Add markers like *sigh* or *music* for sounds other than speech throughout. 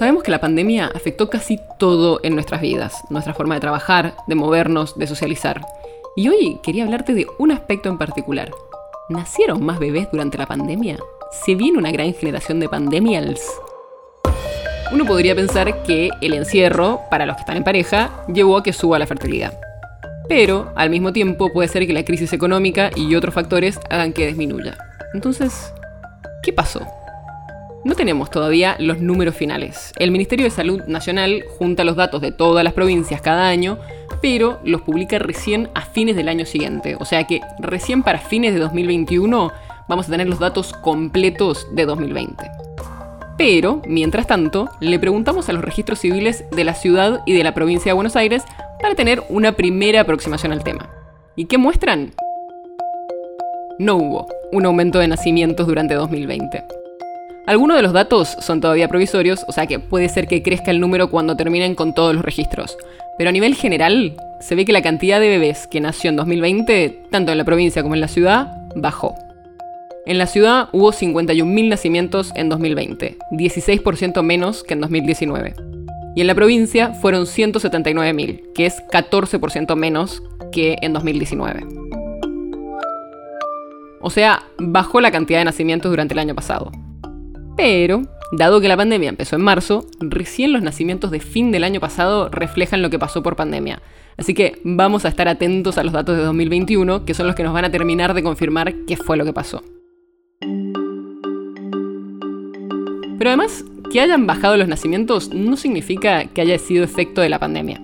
Sabemos que la pandemia afectó casi todo en nuestras vidas, nuestra forma de trabajar, de movernos, de socializar. Y hoy quería hablarte de un aspecto en particular. ¿Nacieron más bebés durante la pandemia? ¿Se viene una gran generación de pandemials? Uno podría pensar que el encierro, para los que están en pareja, llevó a que suba la fertilidad. Pero, al mismo tiempo, puede ser que la crisis económica y otros factores hagan que disminuya. Entonces, ¿qué pasó? No tenemos todavía los números finales. El Ministerio de Salud Nacional junta los datos de todas las provincias cada año, pero los publica recién a fines del año siguiente. O sea que recién para fines de 2021 vamos a tener los datos completos de 2020. Pero, mientras tanto, le preguntamos a los registros civiles de la ciudad y de la provincia de Buenos Aires para tener una primera aproximación al tema. ¿Y qué muestran? No hubo un aumento de nacimientos durante 2020. Algunos de los datos son todavía provisorios, o sea que puede ser que crezca el número cuando terminen con todos los registros. Pero a nivel general, se ve que la cantidad de bebés que nació en 2020, tanto en la provincia como en la ciudad, bajó. En la ciudad hubo 51.000 nacimientos en 2020, 16% menos que en 2019. Y en la provincia fueron 179.000, que es 14% menos que en 2019. O sea, bajó la cantidad de nacimientos durante el año pasado. Pero, dado que la pandemia empezó en marzo, recién los nacimientos de fin del año pasado reflejan lo que pasó por pandemia. Así que vamos a estar atentos a los datos de 2021, que son los que nos van a terminar de confirmar qué fue lo que pasó. Pero además, que hayan bajado los nacimientos no significa que haya sido efecto de la pandemia.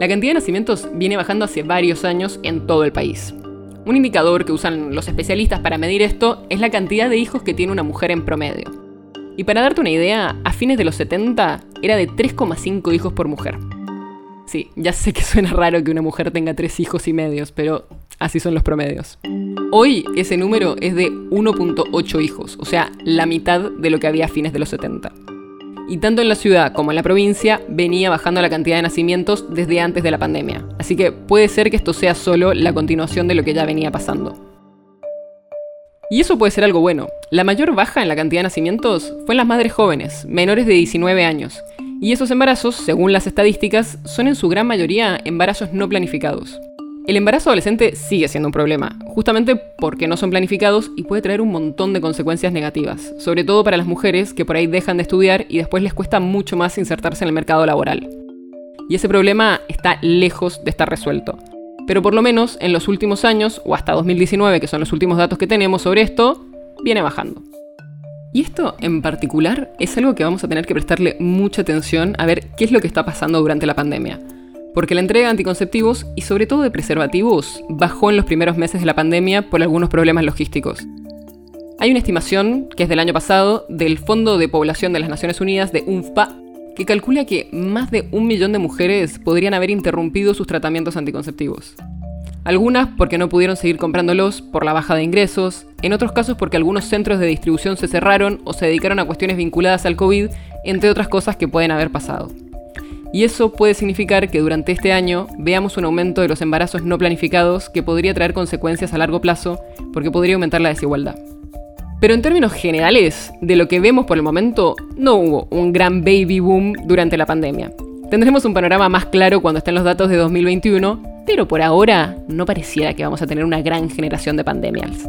La cantidad de nacimientos viene bajando hace varios años en todo el país. Un indicador que usan los especialistas para medir esto es la cantidad de hijos que tiene una mujer en promedio. Y para darte una idea, a fines de los 70 era de 3,5 hijos por mujer. Sí, ya sé que *laughs* suena raro que una mujer tenga 3 hijos y medios, pero así son los promedios. Hoy ese número es de 1.8 hijos, o sea, la mitad de lo que había a fines de los 70 y tanto en la ciudad como en la provincia venía bajando la cantidad de nacimientos desde antes de la pandemia. Así que puede ser que esto sea solo la continuación de lo que ya venía pasando. Y eso puede ser algo bueno. La mayor baja en la cantidad de nacimientos fue en las madres jóvenes, menores de 19 años. Y esos embarazos, según las estadísticas, son en su gran mayoría embarazos no planificados. El embarazo adolescente sigue siendo un problema, justamente porque no son planificados y puede traer un montón de consecuencias negativas, sobre todo para las mujeres que por ahí dejan de estudiar y después les cuesta mucho más insertarse en el mercado laboral. Y ese problema está lejos de estar resuelto. Pero por lo menos en los últimos años, o hasta 2019, que son los últimos datos que tenemos sobre esto, viene bajando. Y esto en particular es algo que vamos a tener que prestarle mucha atención a ver qué es lo que está pasando durante la pandemia porque la entrega de anticonceptivos y sobre todo de preservativos bajó en los primeros meses de la pandemia por algunos problemas logísticos. Hay una estimación, que es del año pasado, del Fondo de Población de las Naciones Unidas, de UNFPA, que calcula que más de un millón de mujeres podrían haber interrumpido sus tratamientos anticonceptivos. Algunas porque no pudieron seguir comprándolos por la baja de ingresos, en otros casos porque algunos centros de distribución se cerraron o se dedicaron a cuestiones vinculadas al COVID, entre otras cosas que pueden haber pasado. Y eso puede significar que durante este año veamos un aumento de los embarazos no planificados que podría traer consecuencias a largo plazo porque podría aumentar la desigualdad. Pero en términos generales, de lo que vemos por el momento, no hubo un gran baby boom durante la pandemia. Tendremos un panorama más claro cuando estén los datos de 2021, pero por ahora no pareciera que vamos a tener una gran generación de pandemias.